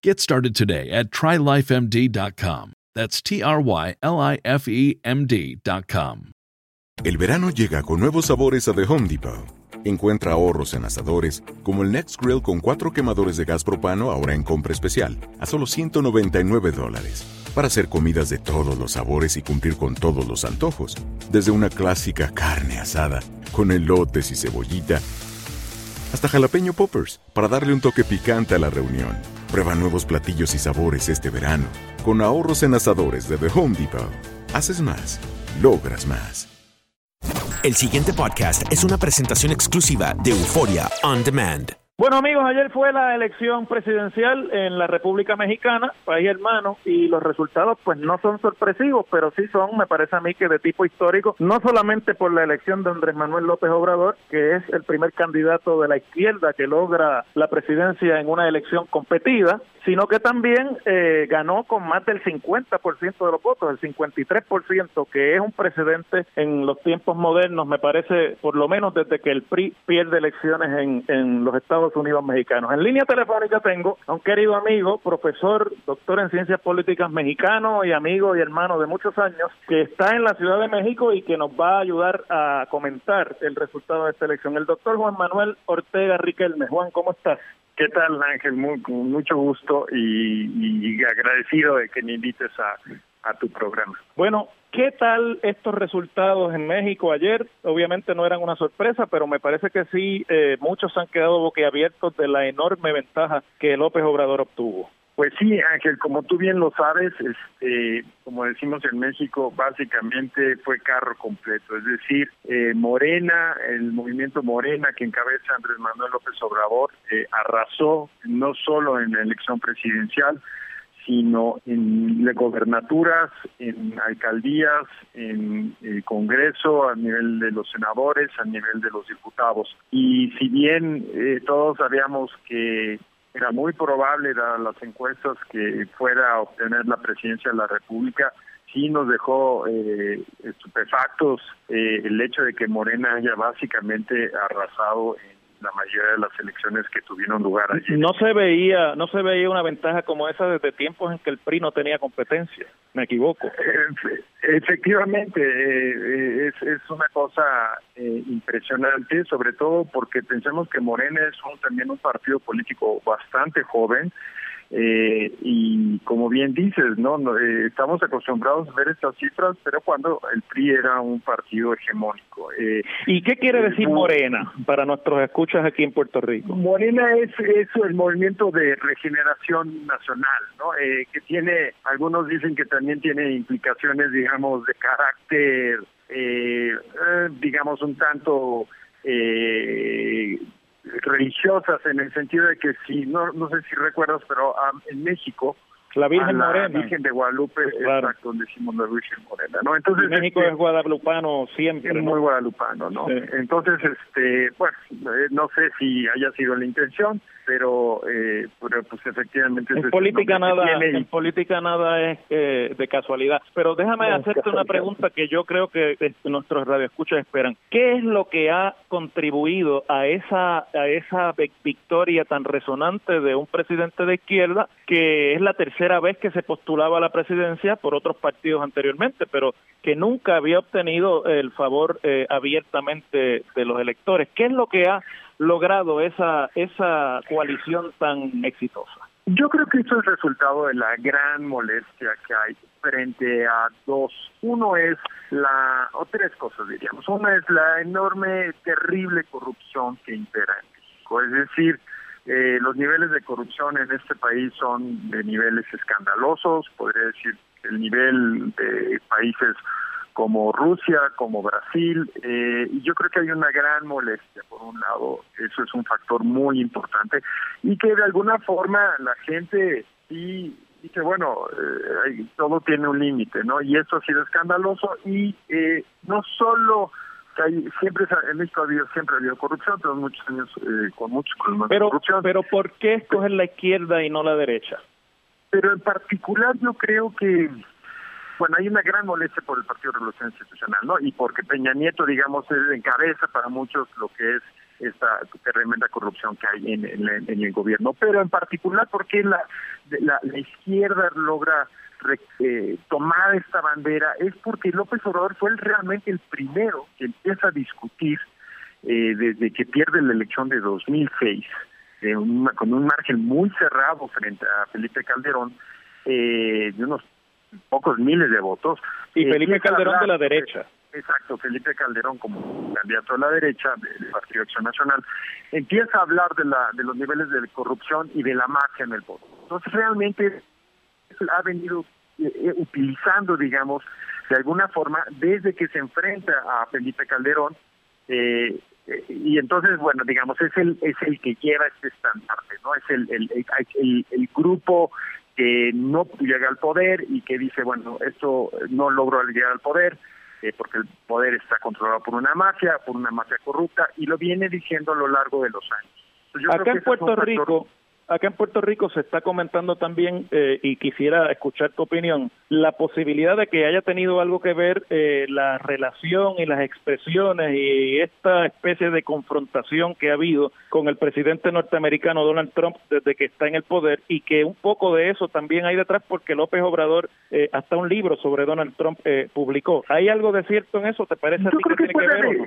Get started today at trylifemd.com. That's T R Y L I F E M D.com. El verano llega con nuevos sabores a The Home Depot. Encuentra ahorros en asadores, como el Next Grill con cuatro quemadores de gas propano ahora en compra especial, a solo 199 dólares. Para hacer comidas de todos los sabores y cumplir con todos los antojos. Desde una clásica carne asada, con elotes y cebollita, hasta jalapeño poppers, para darle un toque picante a la reunión. Prueba nuevos platillos y sabores este verano, con ahorros en asadores de The Home Depot. Haces más, logras más. El siguiente podcast es una presentación exclusiva de Euforia On Demand. Bueno amigos, ayer fue la elección presidencial en la República Mexicana, país hermano, y los resultados pues no son sorpresivos, pero sí son, me parece a mí que de tipo histórico, no solamente por la elección de Andrés Manuel López Obrador, que es el primer candidato de la izquierda que logra la presidencia en una elección competida, sino que también eh, ganó con más del 50% de los votos, el 53%, que es un precedente en los tiempos modernos, me parece, por lo menos desde que el PRI pierde elecciones en, en los Estados Unidos mexicanos. En línea telefónica tengo a un querido amigo, profesor, doctor en ciencias políticas mexicano y amigo y hermano de muchos años, que está en la Ciudad de México y que nos va a ayudar a comentar el resultado de esta elección. El doctor Juan Manuel Ortega Riquelme. Juan, ¿cómo estás? ¿Qué tal, Ángel? Muy, con mucho gusto y, y agradecido de que me invites a, a tu programa. Bueno, ¿qué tal estos resultados en México ayer? Obviamente no eran una sorpresa, pero me parece que sí, eh, muchos han quedado boquiabiertos de la enorme ventaja que López Obrador obtuvo. Pues sí, Ángel, como tú bien lo sabes, este, como decimos en México, básicamente fue carro completo, es decir, eh, Morena, el movimiento Morena que encabeza Andrés Manuel López Obrador, eh, arrasó no solo en la elección presidencial, sino en gobernaturas, en alcaldías, en el Congreso, a nivel de los senadores, a nivel de los diputados. Y si bien eh, todos sabíamos que era muy probable, dadas las encuestas, que fuera a obtener la presidencia de la República. Sí nos dejó eh, estupefactos eh, el hecho de que Morena haya básicamente arrasado en la mayoría de las elecciones que tuvieron lugar ayer. No se veía, no se veía una ventaja como esa desde tiempos en que el PRI no tenía competencia. Me equivoco. Efectivamente, eh, es, es una cosa eh, impresionante, sobre todo porque pensamos que Morena es un, también un partido político bastante joven. Eh, y como bien dices, no, no eh, estamos acostumbrados a ver estas cifras, pero cuando el PRI era un partido hegemónico. Eh, ¿Y qué quiere decir Morena para nuestros escuchas aquí en Puerto Rico? Morena es, es el movimiento de regeneración nacional, ¿no? Eh, que tiene, algunos dicen que también tiene implicaciones, digamos, de carácter, eh, eh, digamos, un tanto eh, religiosas en el sentido de que si no no sé si recuerdas pero um, en México la Virgen a Morena. Virgen de Guadalupe, Claro. exacto, decimos la Virgen Morena, ¿no? Entonces Y México este, es guadalupano siempre. es ¿no? muy guadalupano, ¿no? Sí. Entonces, este, pues, no sé si haya sido la intención, pero, eh, pero pues efectivamente En política nada, en política nada es eh, de casualidad. Pero déjame No hacerte una pregunta que yo creo que eh, nuestros radioescuchas esperan. ¿Qué es lo que ha contribuido a esa a esa vic- victoria tan resonante de un presidente de izquierda que es la tercera vez que se postulaba a la presidencia por otros partidos anteriormente, pero que nunca había obtenido el favor eh, abiertamente de los electores? ¿Qué es lo que ha logrado esa esa coalición tan exitosa? Yo creo que eso es resultado de la gran molestia que hay frente a dos. Uno es la, o tres cosas diríamos. Una es la enorme, terrible corrupción que impera en México. Es decir, eh, los niveles de corrupción en este país son de niveles escandalosos. Podría decir el nivel de países como Rusia, como Brasil, eh, y yo creo que hay una gran molestia, por un lado, eso es un factor muy importante, y que de alguna forma la gente sí dice, bueno, eh, todo tiene un límite, ¿no? Y eso ha sido escandaloso, y eh, no solo hay, siempre en México ha habido, siempre ha habido corrupción, tenemos muchos años eh, con muchos problemas de Pero, corrupción. pero ¿por qué escoger la izquierda y no la derecha? pero en particular yo creo que bueno hay una gran molestia por el Partido de Revolución Institucional no y porque Peña Nieto digamos es- encabeza para muchos lo que es esta tremenda corrupción que hay en, en en el gobierno pero en particular porque la la, la izquierda logra eh, tomar esta bandera es porque López Obrador fue el- realmente el primero que empieza a discutir eh, desde que pierde la elección de 2006 de un- con un margen muy cerrado frente a Felipe Calderón, eh, de unos pocos miles de votos. Y Eh, Felipe Calderón de la derecha. Exacto, Felipe Calderón como candidato a la derecha del Partido Acción Nacional, empieza a hablar de, la, de los niveles de corrupción y de la mafia en el voto. Entonces realmente ha venido eh, eh, utilizando, digamos, de alguna forma, desde que se enfrenta a Felipe Calderón, eh, eh, y entonces, bueno, digamos, es el es el que lleva este estandarte, ¿no? Es el, el, el, grupo que no llega al poder y que dice, bueno, esto no logró llegar al poder, eh, porque el poder está controlado por una mafia, por una mafia corrupta, y lo viene diciendo a lo largo de los años. Yo Acá en Puerto Rico, acá en Puerto Rico se está comentando también eh, y quisiera escuchar tu opinión la posibilidad de que haya tenido algo que ver eh, la relación y las expresiones y esta especie de confrontación que ha habido con el presidente norteamericano Donald Trump desde que está en el poder y que un poco de eso también hay detrás porque López Obrador eh, hasta un libro sobre Donald Trump eh, publicó. ¿Hay algo de cierto en eso? ¿Te parece a ti que tiene que ver o no?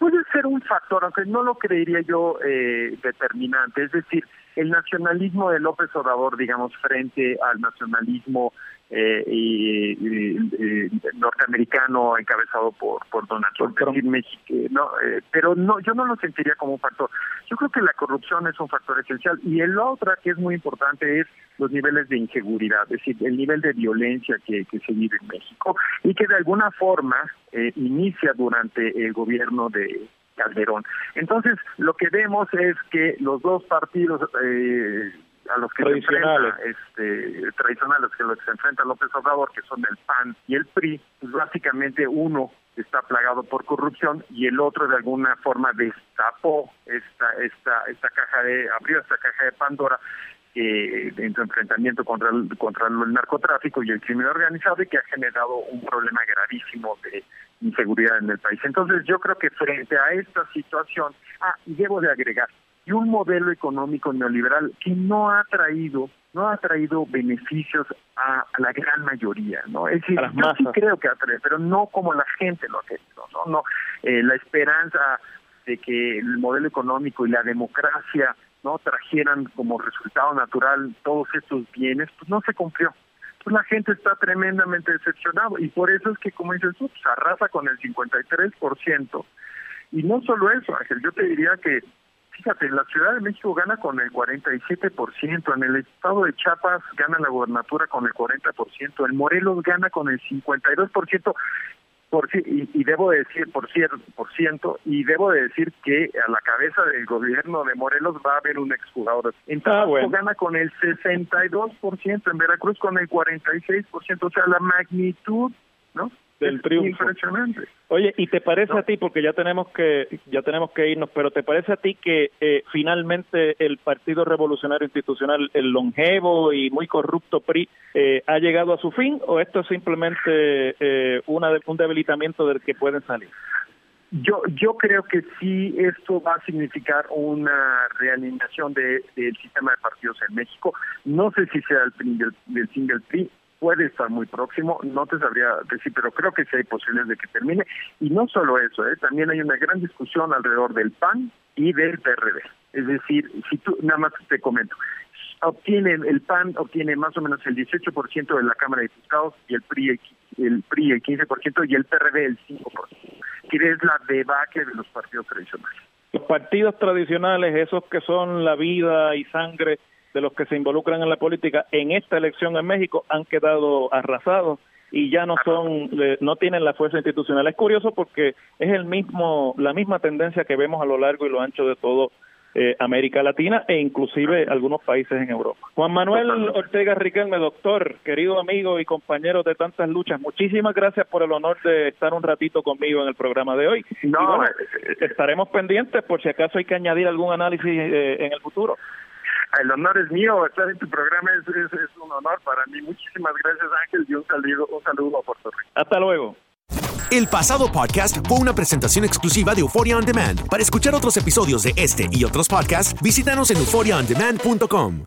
Puede, ser un factor, aunque no lo creería yo eh, determinante. Es decir, el nacionalismo de López Obrador, digamos, frente al nacionalismo eh, y- y- y norteamericano encabezado por, por Donald Trump, decir, México, no, eh, pero no, yo no lo sentiría como un factor. Yo creo que la corrupción es un factor esencial y el otra que es muy importante es los niveles de inseguridad, es decir, el nivel de violencia que, que se vive en México y que de alguna forma eh, inicia durante el gobierno de Calderón. Entonces, lo que vemos es que los dos partidos eh, a los que se Tradicionales. enfrenta, este, tradicionales, que los que se enfrenta López Obrador, que son el PAN y el PRI, pues básicamente uno está plagado por corrupción y el otro de alguna forma destapó esta esta esta caja de abrió esta caja de Pandora que en su enfrentamiento contra el, contra el narcotráfico y el crimen organizado y que ha generado un problema gravísimo de inseguridad en el país. Entonces yo creo que frente a esta situación, ah, y debo de agregar, y un modelo económico neoliberal que no ha traído no ha traído beneficios a, a la gran mayoría, ¿no? Es decir, yo sí creo que ha traído, pero no como la gente lo ha querido, ¿no? no eh, la esperanza de que el modelo económico y la democracia no trajeran como resultado natural todos estos bienes, pues no se cumplió. Pues la gente está tremendamente decepcionada y por eso es que, como dices tú, pues arrasa con el 53%. Y no solo eso, Ángel, yo te diría que, fíjate, la Ciudad de México gana con el 47%, en el estado de Chiapas gana la gobernatura con el 40%, en Morelos gana con el 52%, por y, y debo decir, por cierto, por ciento, y debo de decir que a la cabeza del gobierno de Morelos va a haber un exjugador. En Tabasco gana con el 62%, en Veracruz con el 46%, o sea, la magnitud, ¿no? Del triunfo. Impresionante. Oye, ¿y te parece a ti, porque ya tenemos que ya tenemos que irnos, pero te parece a ti que eh, finalmente el Partido Revolucionario Institucional, el longevo y muy corrupto PRI, eh, ha llegado a su fin o esto es simplemente eh, una un debilitamiento del que pueden salir? Yo yo creo que sí esto va a significar una realineación de, del sistema de partidos en México. No sé si sea el fin del, del fin del PRI, puede estar muy próximo, no te sabría decir, pero creo que sí hay posibilidades de que termine. Y no solo eso, ¿eh? también hay una gran discusión alrededor del PAN y del PRD. Es decir, si tú, nada más te comento, obtienen el PAN obtiene más o menos el 18% de la Cámara de Diputados y el PRI el PRI el 15% y el PRD el 5%, que es la debacle de los partidos tradicionales. Los partidos tradicionales, esos que son la vida y sangre de los que se involucran en la política en esta elección en México han quedado arrasados y ya no son no tienen la fuerza institucional. Es curioso porque es el mismo la misma tendencia que vemos a lo largo y lo ancho de todo eh, América Latina e inclusive algunos países en Europa. Juan Manuel Ortega Riquelme, doctor, querido amigo y compañero de tantas luchas, muchísimas gracias por el honor de estar un ratito conmigo en el programa de hoy. No, eh, estaremos pendientes por si acaso hay que añadir algún análisis eh, en el futuro. El honor es mío, estar en tu programa es, es, un honor para mí. Muchísimas gracias Ángel y un saludo, un saludo a Puerto Rico. Hasta luego. El pasado podcast fue una presentación exclusiva de Euphoria On Demand. Para escuchar otros episodios de este y otros podcasts, visítanos en euphoriaondemand.com.